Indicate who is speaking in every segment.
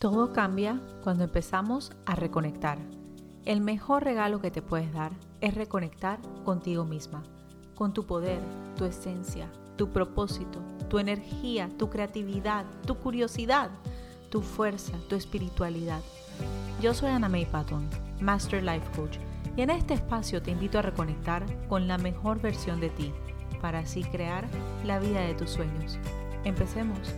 Speaker 1: Todo cambia cuando empezamos a reconectar. El mejor regalo que te puedes dar es reconectar contigo misma, con tu poder, tu esencia, tu propósito, tu energía, tu creatividad, tu curiosidad, tu fuerza, tu espiritualidad. Yo soy Ana May Patton, Master Life Coach, y en este espacio te invito a reconectar con la mejor versión de ti, para así crear la vida de tus sueños. Empecemos.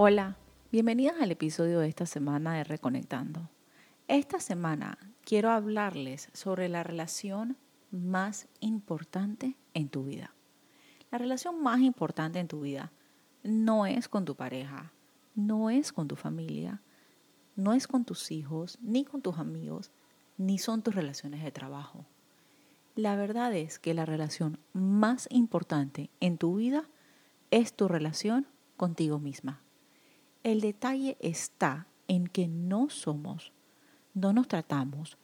Speaker 1: Hola, bienvenidas al episodio de esta semana de Reconectando. Esta semana quiero hablarles sobre la relación más importante en tu vida. La relación más importante en tu vida no es con tu pareja, no es con tu familia, no es con tus hijos, ni con tus amigos, ni son tus relaciones de trabajo. La verdad es que la relación más importante en tu vida es tu relación contigo misma. El detalle está en que no somos, no nos tratamos,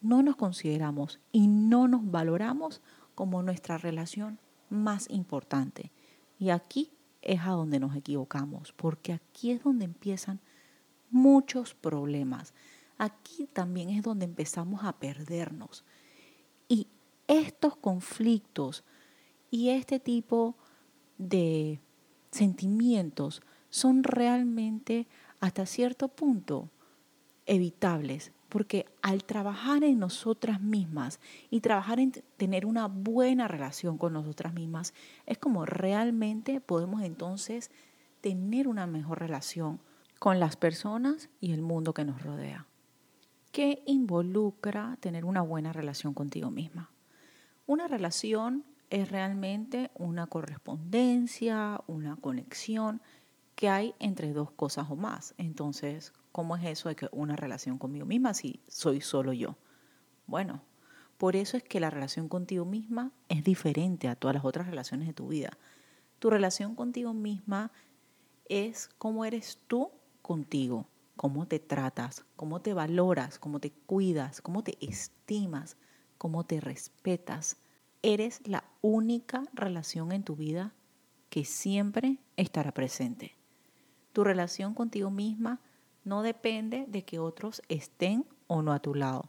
Speaker 1: no nos consideramos y no nos valoramos como nuestra relación más importante. Y aquí es a donde nos equivocamos, porque aquí es donde empiezan muchos problemas. Aquí también es donde empezamos a perdernos. Y estos conflictos y este tipo de sentimientos son realmente hasta cierto punto evitables, porque al trabajar en nosotras mismas y trabajar en tener una buena relación con nosotras mismas, es como realmente podemos entonces tener una mejor relación con las personas y el mundo que nos rodea. ¿Qué involucra tener una buena relación contigo misma? Una relación es realmente una correspondencia, una conexión que hay entre dos cosas o más. Entonces, ¿cómo es eso de que una relación conmigo misma si soy solo yo? Bueno, por eso es que la relación contigo misma es diferente a todas las otras relaciones de tu vida. Tu relación contigo misma es cómo eres tú contigo, cómo te tratas, cómo te valoras, cómo te cuidas, cómo te estimas, cómo te respetas. Eres la única relación en tu vida que siempre estará presente. Tu relación contigo misma no depende de que otros estén o no a tu lado.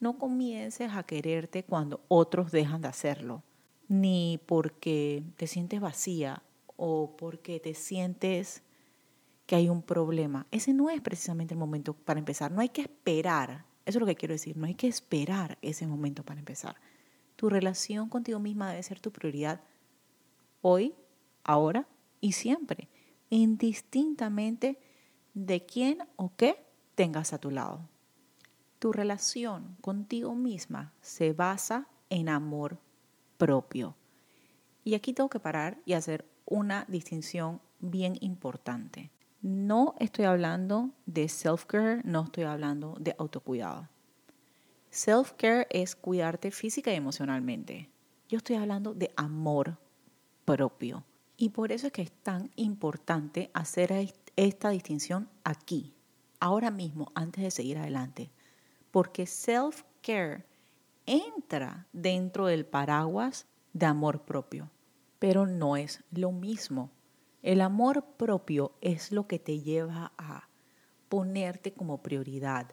Speaker 1: No comiences a quererte cuando otros dejan de hacerlo, ni porque te sientes vacía o porque te sientes que hay un problema. Ese no es precisamente el momento para empezar. No hay que esperar. Eso es lo que quiero decir. No hay que esperar ese momento para empezar. Tu relación contigo misma debe ser tu prioridad hoy, ahora y siempre indistintamente de quién o qué tengas a tu lado. Tu relación contigo misma se basa en amor propio. Y aquí tengo que parar y hacer una distinción bien importante. No estoy hablando de self-care, no estoy hablando de autocuidado. Self-care es cuidarte física y emocionalmente. Yo estoy hablando de amor propio. Y por eso es que es tan importante hacer esta distinción aquí, ahora mismo, antes de seguir adelante. Porque self-care entra dentro del paraguas de amor propio, pero no es lo mismo. El amor propio es lo que te lleva a ponerte como prioridad,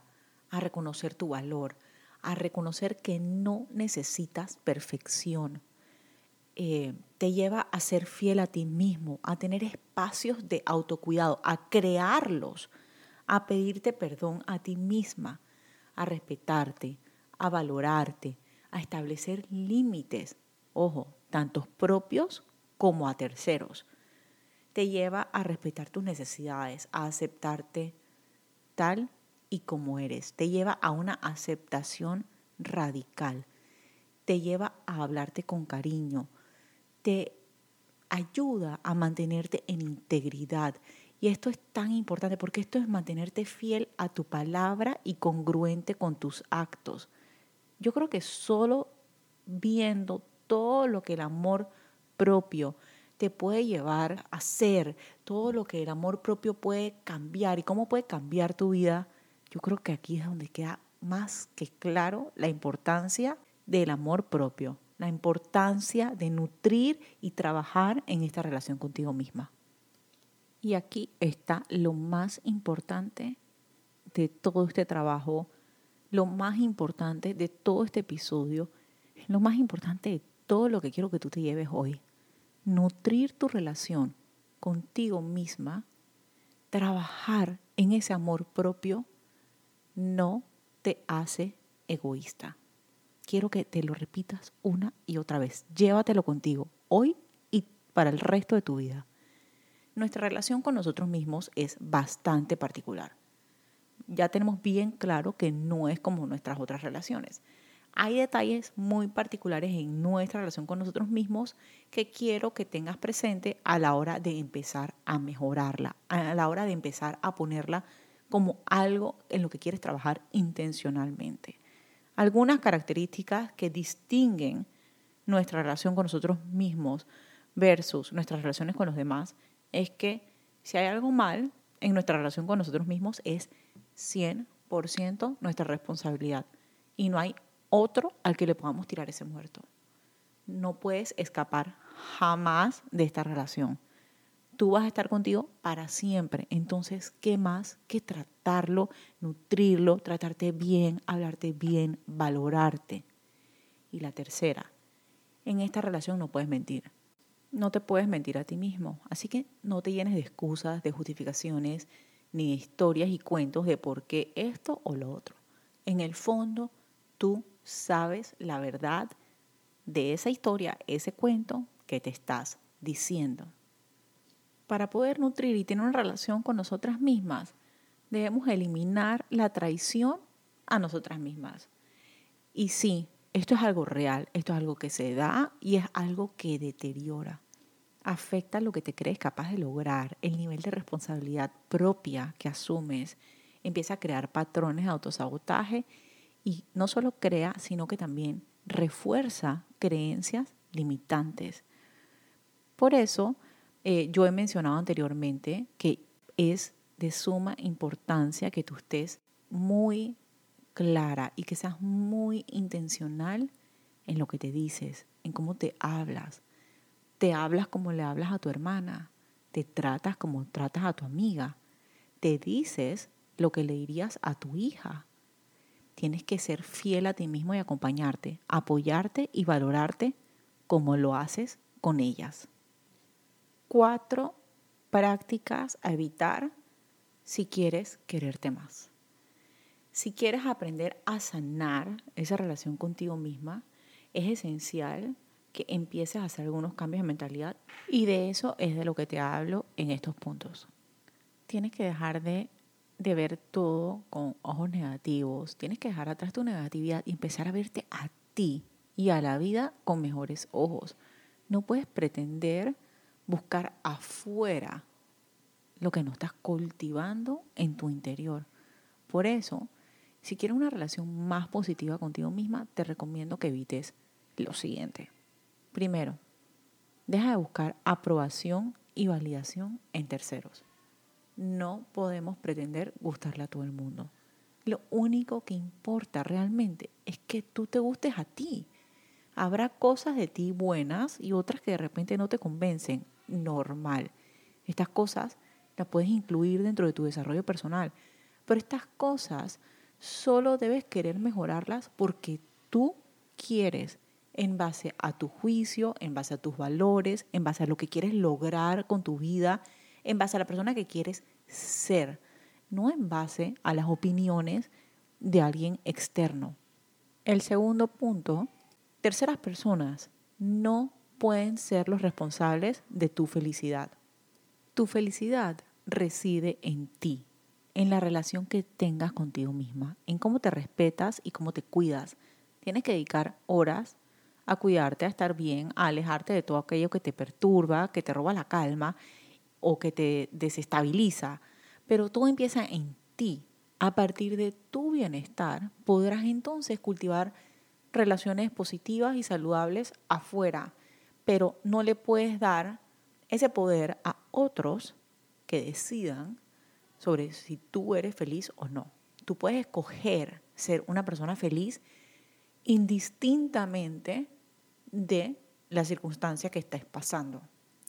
Speaker 1: a reconocer tu valor, a reconocer que no necesitas perfección, eh, te lleva a ser fiel a ti mismo, a tener espacios de autocuidado, a crearlos, a pedirte perdón a ti misma, a respetarte, a valorarte, a establecer límites, ojo, tantos propios como a terceros. Te lleva a respetar tus necesidades, a aceptarte tal y como eres. Te lleva a una aceptación radical. Te lleva a hablarte con cariño, te ayuda a mantenerte en integridad. Y esto es tan importante porque esto es mantenerte fiel a tu palabra y congruente con tus actos. Yo creo que solo viendo todo lo que el amor propio te puede llevar a hacer, todo lo que el amor propio puede cambiar y cómo puede cambiar tu vida, yo creo que aquí es donde queda más que claro la importancia del amor propio la importancia de nutrir y trabajar en esta relación contigo misma. Y aquí está lo más importante de todo este trabajo, lo más importante de todo este episodio, lo más importante de todo lo que quiero que tú te lleves hoy. Nutrir tu relación contigo misma, trabajar en ese amor propio, no te hace egoísta. Quiero que te lo repitas una y otra vez. Llévatelo contigo hoy y para el resto de tu vida. Nuestra relación con nosotros mismos es bastante particular. Ya tenemos bien claro que no es como nuestras otras relaciones. Hay detalles muy particulares en nuestra relación con nosotros mismos que quiero que tengas presente a la hora de empezar a mejorarla, a la hora de empezar a ponerla como algo en lo que quieres trabajar intencionalmente. Algunas características que distinguen nuestra relación con nosotros mismos versus nuestras relaciones con los demás es que si hay algo mal en nuestra relación con nosotros mismos es 100% nuestra responsabilidad y no hay otro al que le podamos tirar ese muerto. No puedes escapar jamás de esta relación. Tú vas a estar contigo para siempre. Entonces, ¿qué más que tratarlo, nutrirlo, tratarte bien, hablarte bien, valorarte? Y la tercera, en esta relación no puedes mentir. No te puedes mentir a ti mismo. Así que no te llenes de excusas, de justificaciones, ni de historias y cuentos de por qué esto o lo otro. En el fondo, tú sabes la verdad de esa historia, ese cuento que te estás diciendo. Para poder nutrir y tener una relación con nosotras mismas, debemos eliminar la traición a nosotras mismas. Y sí, esto es algo real, esto es algo que se da y es algo que deteriora. Afecta lo que te crees capaz de lograr, el nivel de responsabilidad propia que asumes, empieza a crear patrones de autosabotaje y no solo crea, sino que también refuerza creencias limitantes. Por eso, eh, yo he mencionado anteriormente que es de suma importancia que tú estés muy clara y que seas muy intencional en lo que te dices, en cómo te hablas. Te hablas como le hablas a tu hermana, te tratas como tratas a tu amiga, te dices lo que le dirías a tu hija, tienes que ser fiel a ti mismo y acompañarte, apoyarte y valorarte como lo haces con ellas. Cuatro prácticas a evitar si quieres quererte más. Si quieres aprender a sanar esa relación contigo misma, es esencial que empieces a hacer algunos cambios de mentalidad y de eso es de lo que te hablo en estos puntos. Tienes que dejar de de ver todo con ojos negativos. Tienes que dejar atrás tu negatividad y empezar a verte a ti y a la vida con mejores ojos. No puedes pretender buscar afuera lo que no estás cultivando en tu interior. Por eso, si quieres una relación más positiva contigo misma, te recomiendo que evites lo siguiente. Primero, deja de buscar aprobación y validación en terceros no podemos pretender gustarle a todo el mundo. Lo único que importa realmente es que tú te gustes a ti. Habrá cosas de ti buenas y otras que de repente no te convencen. Normal. Estas cosas las puedes incluir dentro de tu desarrollo personal. Pero estas cosas solo debes querer mejorarlas porque tú quieres en base a tu juicio, en base a tus valores, en base a lo que quieres lograr con tu vida en base a la persona que quieres ser, no en base a las opiniones de alguien externo. El segundo punto, terceras personas no pueden ser los responsables de tu felicidad. Tu felicidad reside en ti, en la relación que tengas contigo misma, en cómo te respetas y cómo te cuidas. Tienes que dedicar horas a cuidarte, a estar bien, a alejarte de todo aquello que te perturba, que te roba la calma o que te desestabiliza, pero todo empieza en ti. A partir de tu bienestar podrás entonces cultivar relaciones positivas y saludables afuera, pero no le puedes dar ese poder a otros que decidan sobre si tú eres feliz o no. Tú puedes escoger ser una persona feliz indistintamente de la circunstancia que estés pasando.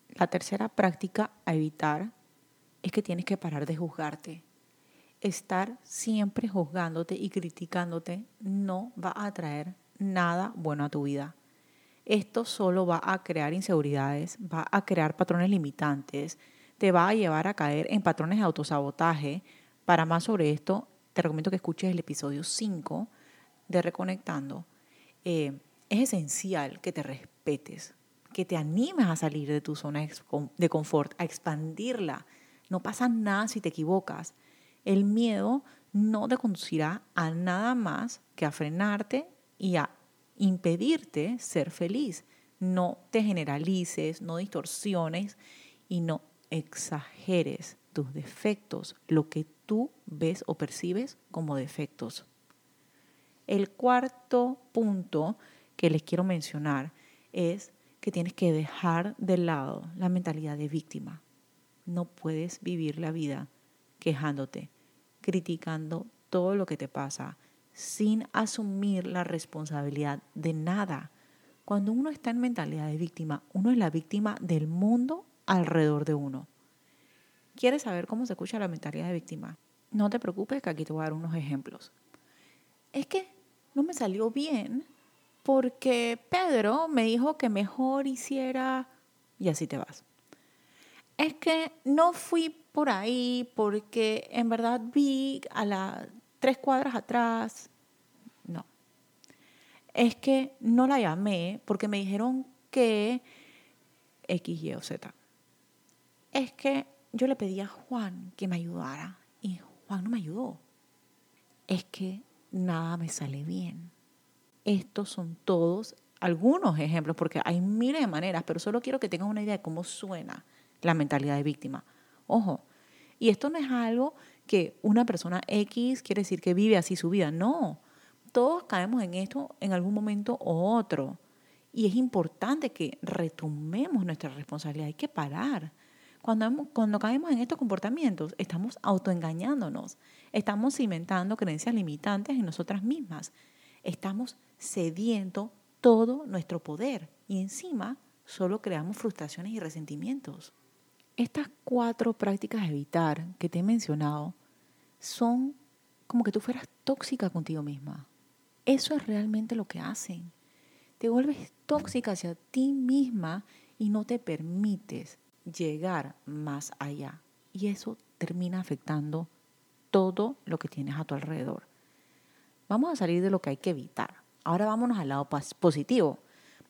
Speaker 1: La tercera práctica a evitar es que tienes que parar de juzgarte. Estar siempre juzgándote y criticándote no va a traer nada bueno a tu vida. Esto solo va a crear inseguridades, va a crear patrones limitantes, te va a llevar a caer en patrones de autosabotaje. Para más sobre esto, te recomiendo que escuches el episodio 5 de Reconectando. Eh, es esencial que te respetes, que te animes a salir de tu zona de confort, a expandirla. No pasa nada si te equivocas. El miedo no te conducirá a nada más que a frenarte y a impedirte ser feliz. No te generalices, no distorsiones y no exageres tus defectos, lo que tú ves o percibes como defectos. El cuarto punto que les quiero mencionar es que tienes que dejar de lado la mentalidad de víctima. No puedes vivir la vida quejándote, criticando todo lo que te pasa, sin asumir la responsabilidad de nada. Cuando uno está en mentalidad de víctima, uno es la víctima del mundo alrededor de uno. ¿Quieres saber cómo se escucha la mentalidad de víctima? No te preocupes que aquí te voy a dar unos ejemplos. Es que no me salió bien porque Pedro me dijo que mejor hiciera y así te vas. Es que no fui por ahí porque en verdad vi a la tres cuadras atrás. No. Es que no la llamé porque me dijeron que X, Y o Z. Es que yo le pedí a Juan que me ayudara y Juan no me ayudó. Es que nada me sale bien. Estos son todos algunos ejemplos, porque hay miles de maneras, pero solo quiero que tengan una idea de cómo suena la mentalidad de víctima. Ojo, y esto no es algo que una persona X quiere decir que vive así su vida. No, todos caemos en esto en algún momento u otro. Y es importante que retomemos nuestra responsabilidad. Hay que parar. Cuando, cuando caemos en estos comportamientos, estamos autoengañándonos. Estamos cimentando creencias limitantes en nosotras mismas. Estamos cediendo todo nuestro poder. Y encima solo creamos frustraciones y resentimientos. Estas cuatro prácticas de evitar que te he mencionado son como que tú fueras tóxica contigo misma. Eso es realmente lo que hacen. Te vuelves tóxica hacia ti misma y no te permites llegar más allá. Y eso termina afectando todo lo que tienes a tu alrededor. Vamos a salir de lo que hay que evitar. Ahora vámonos al lado positivo.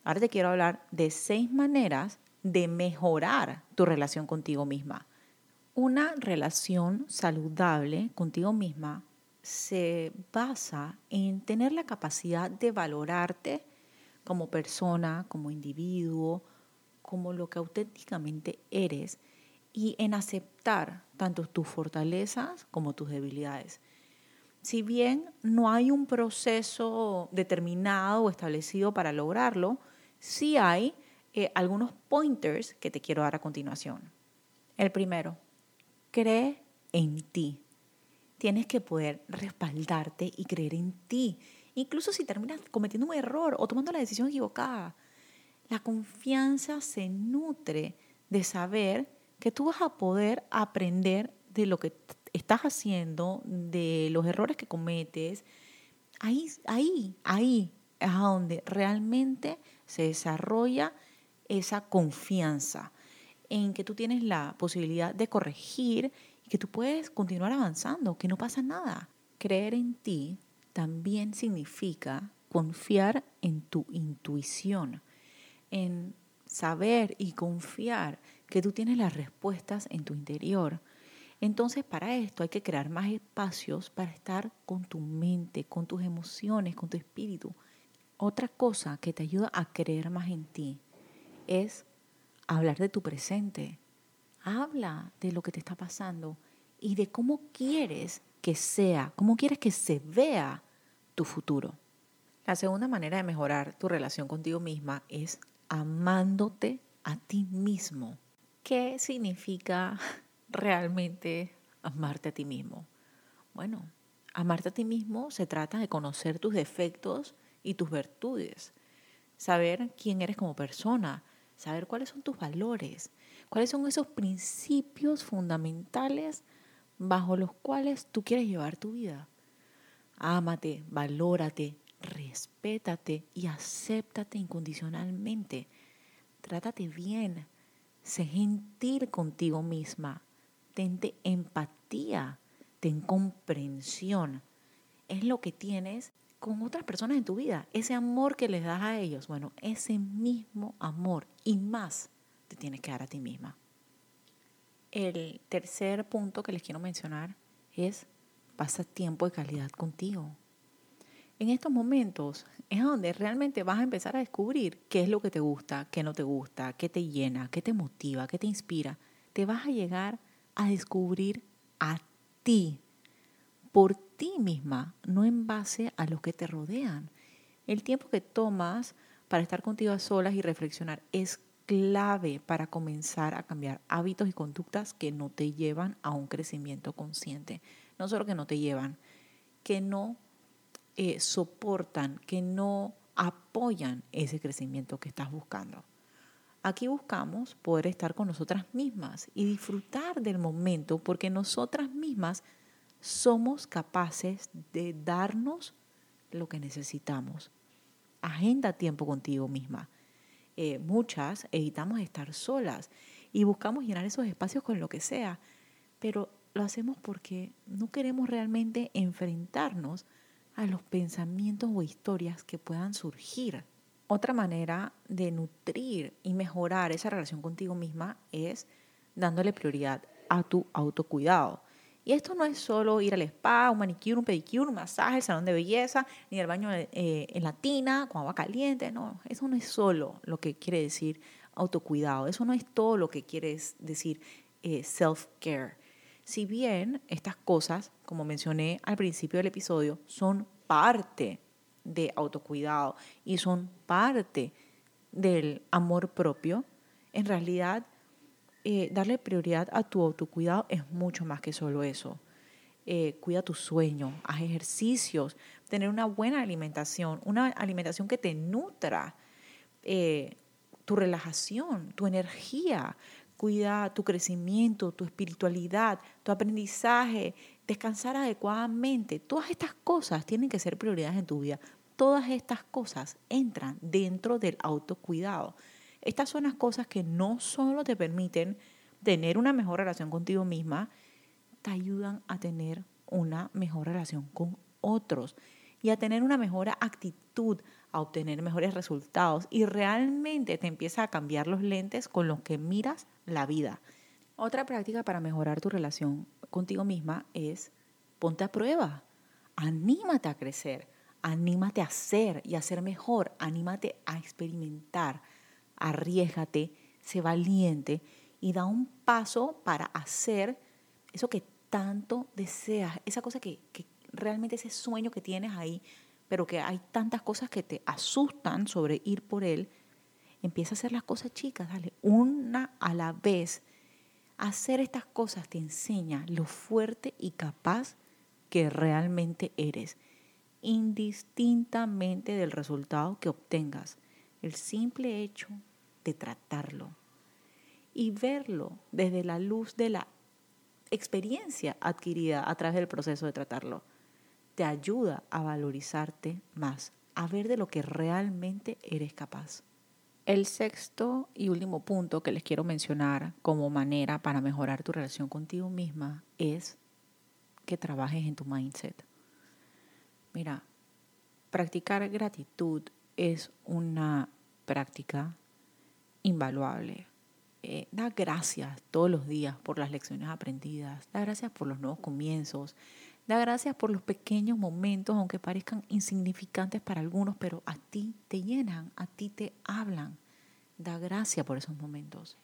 Speaker 1: Ahora te quiero hablar de seis maneras de mejorar tu relación contigo misma. Una relación saludable contigo misma se basa en tener la capacidad de valorarte como persona, como individuo, como lo que auténticamente eres y en aceptar tanto tus fortalezas como tus debilidades. Si bien no hay un proceso determinado o establecido para lograrlo, sí hay eh, algunos pointers que te quiero dar a continuación. El primero, cree en ti. Tienes que poder respaldarte y creer en ti, incluso si terminas cometiendo un error o tomando la decisión equivocada. La confianza se nutre de saber que tú vas a poder aprender de lo que estás haciendo, de los errores que cometes. Ahí, ahí, ahí es a donde realmente se desarrolla esa confianza en que tú tienes la posibilidad de corregir y que tú puedes continuar avanzando, que no pasa nada. Creer en ti también significa confiar en tu intuición, en saber y confiar que tú tienes las respuestas en tu interior. Entonces para esto hay que crear más espacios para estar con tu mente, con tus emociones, con tu espíritu. Otra cosa que te ayuda a creer más en ti es hablar de tu presente. Habla de lo que te está pasando y de cómo quieres que sea, cómo quieres que se vea tu futuro. La segunda manera de mejorar tu relación contigo misma es amándote a ti mismo. ¿Qué significa realmente amarte a ti mismo? Bueno, amarte a ti mismo se trata de conocer tus defectos y tus virtudes, saber quién eres como persona, saber cuáles son tus valores, ¿Cuáles son esos principios fundamentales bajo los cuales tú quieres llevar tu vida? Ámate, valórate, respétate y acéptate incondicionalmente. Trátate bien, sé gentil contigo misma, tente empatía, ten comprensión. Es lo que tienes con otras personas en tu vida, ese amor que les das a ellos. Bueno, ese mismo amor y más te tienes que dar a ti misma. El tercer punto que les quiero mencionar es pasa tiempo de calidad contigo. En estos momentos es donde realmente vas a empezar a descubrir qué es lo que te gusta, qué no te gusta, qué te llena, qué te motiva, qué te inspira. Te vas a llegar a descubrir a ti, por ti misma, no en base a los que te rodean. El tiempo que tomas para estar contigo a solas y reflexionar es clave para comenzar a cambiar hábitos y conductas que no te llevan a un crecimiento consciente. No solo que no te llevan, que no eh, soportan, que no apoyan ese crecimiento que estás buscando. Aquí buscamos poder estar con nosotras mismas y disfrutar del momento porque nosotras mismas somos capaces de darnos lo que necesitamos. Agenda tiempo contigo misma. Eh, muchas evitamos estar solas y buscamos llenar esos espacios con lo que sea, pero lo hacemos porque no queremos realmente enfrentarnos a los pensamientos o historias que puedan surgir. Otra manera de nutrir y mejorar esa relación contigo misma es dándole prioridad a tu autocuidado. Y esto no es solo ir al spa, un manicure, un pedicure, un masaje, el salón de belleza, ni el baño eh, en la tina con agua caliente. No, eso no es solo lo que quiere decir autocuidado. Eso no es todo lo que quiere decir eh, self-care. Si bien estas cosas, como mencioné al principio del episodio, son parte de autocuidado y son parte del amor propio, en realidad eh, darle prioridad a tu autocuidado es mucho más que solo eso. Eh, cuida tu sueño, haz ejercicios, tener una buena alimentación, una alimentación que te nutra, eh, tu relajación, tu energía, cuida tu crecimiento, tu espiritualidad, tu aprendizaje, descansar adecuadamente. Todas estas cosas tienen que ser prioridades en tu vida. Todas estas cosas entran dentro del autocuidado. Estas son las cosas que no solo te permiten tener una mejor relación contigo misma, te ayudan a tener una mejor relación con otros y a tener una mejor actitud, a obtener mejores resultados. Y realmente te empieza a cambiar los lentes con los que miras la vida. Otra práctica para mejorar tu relación contigo misma es ponte a prueba, anímate a crecer, anímate a ser y a ser mejor, anímate a experimentar arriesgate, sé valiente y da un paso para hacer eso que tanto deseas, esa cosa que, realmente ese sueño que tienes ahí, pero que hay tantas cosas que te asustan sobre ir por él, empieza a hacer las cosas chicas, dale, una a la vez. Hacer estas cosas te enseña lo fuerte y capaz que realmente eres, indistintamente del resultado que obtengas el simple hecho de tratarlo y verlo desde la luz de la experiencia adquirida a través del proceso de tratarlo, te ayuda a valorizarte más, a ver de lo que realmente eres capaz. El sexto y último punto que les quiero mencionar como manera para mejorar tu relación contigo misma es que trabajes en tu mindset. Mira, practicar gratitud es una práctica invaluable. Eh, da gracias todos los días por las lecciones aprendidas, da gracias por los nuevos comienzos, da gracias por los pequeños momentos, aunque parezcan insignificantes para algunos, pero a ti te llenan, a ti te hablan. Da gracias por esos momentos.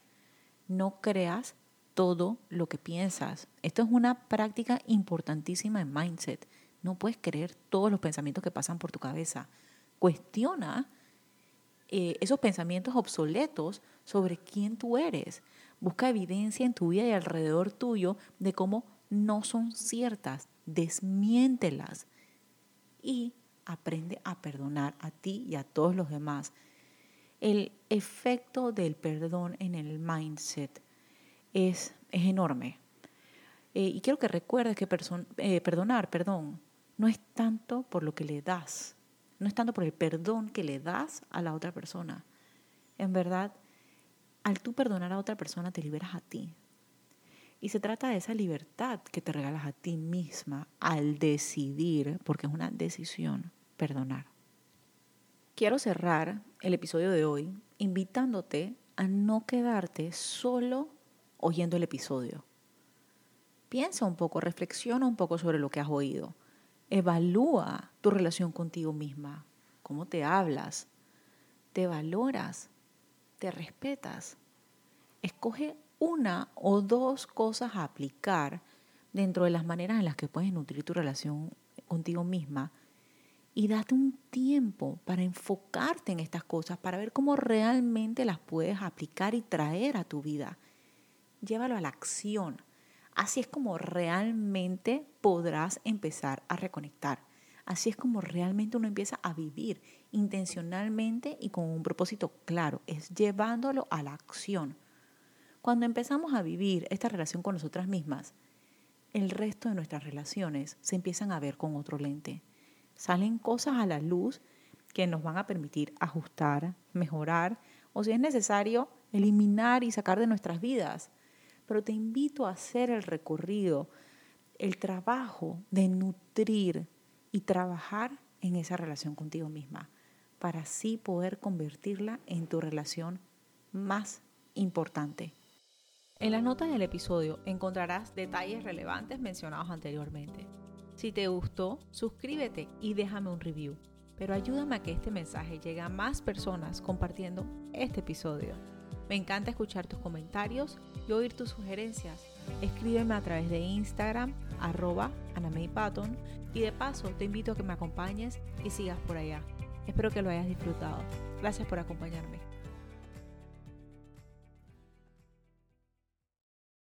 Speaker 1: No creas todo lo que piensas. Esto es una práctica importantísima en mindset. No puedes creer todos los pensamientos que pasan por tu cabeza. Cuestiona eh, esos pensamientos obsoletos sobre quién tú eres. Busca evidencia en tu vida y alrededor tuyo de cómo no son ciertas. Desmiéntelas. Y aprende a perdonar a ti y a todos los demás. El efecto del perdón en el mindset es, es enorme. Eh, y quiero que recuerdes que eh, perdonar, perdón, no es tanto por lo que le das, no es tanto por el perdón que le das a la otra persona. En verdad, al tú perdonar a otra persona te liberas a ti. Y se trata de esa libertad que te regalas a ti misma al decidir, porque es una decisión, perdonar. Quiero cerrar el episodio de hoy invitándote a no quedarte solo oyendo el episodio. Piensa un poco, reflexiona un poco sobre lo que has oído. Evalúa tu relación contigo misma, cómo te hablas, te valoras, te respetas. Escoge una o dos cosas a aplicar dentro de las maneras en las que puedes nutrir tu relación contigo misma y date un tiempo para enfocarte en estas cosas, para ver cómo realmente las puedes aplicar y traer a tu vida. Llévalo a la acción. Así es como realmente podrás empezar a reconectar. Así es como realmente uno empieza a vivir intencionalmente y con un propósito claro. Es llevándolo a la acción. Cuando empezamos a vivir esta relación con nosotras mismas, el resto de nuestras relaciones se empiezan a ver con otro lente. Salen cosas a la luz que nos van a permitir ajustar, mejorar o si es necesario, eliminar y sacar de nuestras vidas pero te invito a hacer el recorrido, el trabajo de nutrir y trabajar en esa relación contigo misma, para así poder convertirla en tu relación más importante. En las notas del episodio encontrarás detalles relevantes mencionados anteriormente. Si te gustó, suscríbete y déjame un review. Pero ayúdame a que este mensaje llegue a más personas compartiendo este episodio. Me encanta escuchar tus comentarios y oír tus sugerencias. Escríbeme a través de Instagram, arroba Patton, y de paso te invito a que me acompañes y sigas por allá. Espero que lo hayas disfrutado. Gracias por acompañarme.